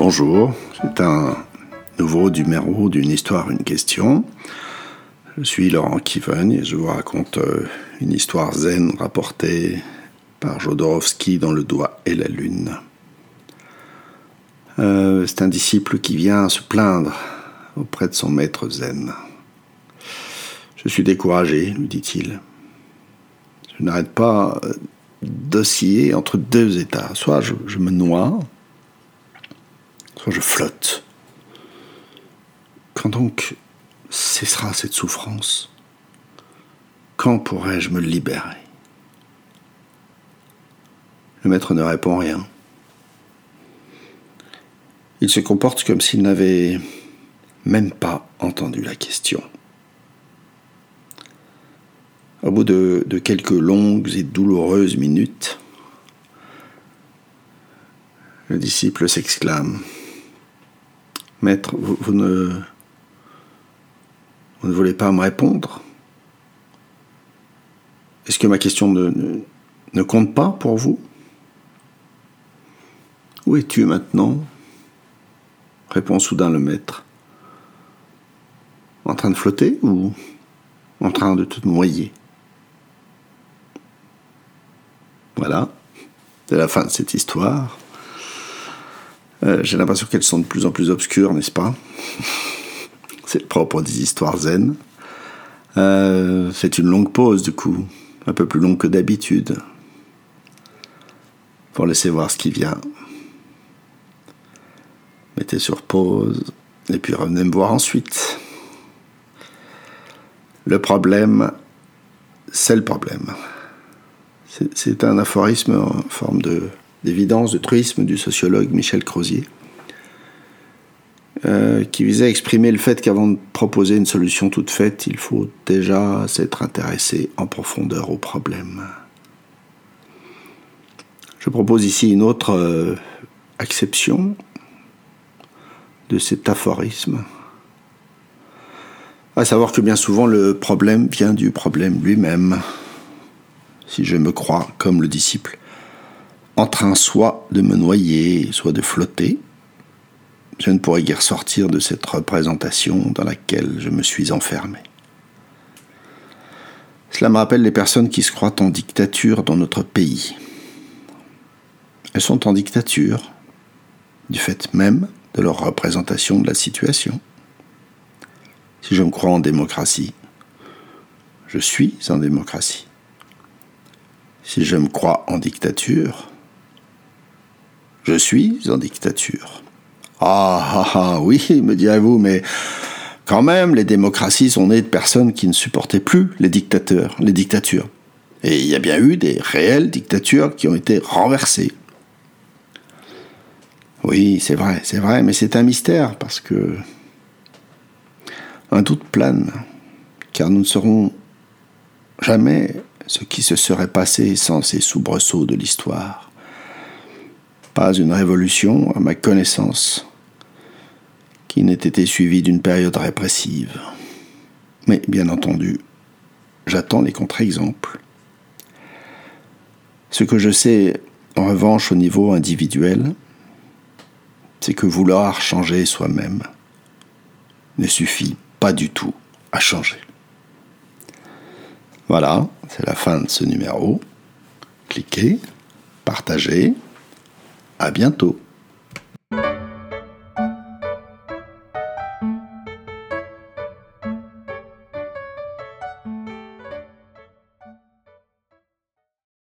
Bonjour, c'est un nouveau numéro d'une histoire, une question. Je suis Laurent Kiven et je vous raconte euh, une histoire zen rapportée par Jodorowsky dans Le doigt et la lune. Euh, c'est un disciple qui vient se plaindre auprès de son maître zen. Je suis découragé, lui dit-il. Je n'arrête pas euh, d'osciller entre deux états. Soit je, me noie, je flotte. Quand donc cessera cette souffrance? Quand pourrai-je me libérer? Le maître ne répond rien. Il se comporte comme s'il n'avait même pas entendu la question. Au bout de, de, quelques longues et douloureuses minutes, le disciple s'exclame Maître, vous, ne, vous ne voulez pas me répondre? Est-ce que ma question ne, ne, compte pas pour vous? Où es-tu maintenant? Répond soudain le maître. En train de flotter ou en train de te noyer? Voilà, c'est la fin de cette histoire. Euh, j'ai l'impression qu'elles sont de plus en plus obscures, n'est-ce pas? C'est propre des histoires zen. Euh, c'est une longue pause, du coup, un peu plus longue que d'habitude, pour laisser voir ce qui vient. Mettez sur pause, et puis revenez me voir ensuite. Le problème, c'est le problème. C'est un aphorisme en forme de d'évidence, de truisme du sociologue Michel Crozier, euh, qui visait à exprimer le fait qu'avant de proposer une solution toute faite, il faut déjà s'être intéressé en profondeur au problème. Je propose ici une autre euh, acception de cet aphorisme, à savoir que bien souvent le problème vient du problème lui-même, si je me crois comme le disciple en train soit de me noyer, soit de flotter, je ne pourrais guère sortir de cette représentation dans laquelle je me suis enfermé. Cela me rappelle les personnes qui se croient en dictature dans notre pays. Elles sont en dictature du fait même de leur représentation de la situation. Si je me crois en démocratie, je suis en démocratie. Si je me crois en dictature, je suis en dictature? Ah, ah, ah, oui, me direz-vous, mais quand même, les démocraties sont nées de personnes qui ne supportaient plus les dictateurs, les dictatures. Et il y a bien eu des réelles dictatures qui ont été renversées. Oui, c'est vrai, c'est vrai, mais c'est un mystère parce que un doute plane, car nous ne saurons jamais ce qui se serait passé sans ces soubresauts de l'histoire pas une révolution, à ma connaissance, qui n'ait été suivie d'une période répressive. Mais bien entendu, j'attends les contre-exemples. Ce que je sais, en revanche, au niveau individuel, c'est que vouloir changer soi-même ne suffit pas du tout à changer. Voilà, c'est la fin de ce numéro. Cliquez, partagez. À bientôt.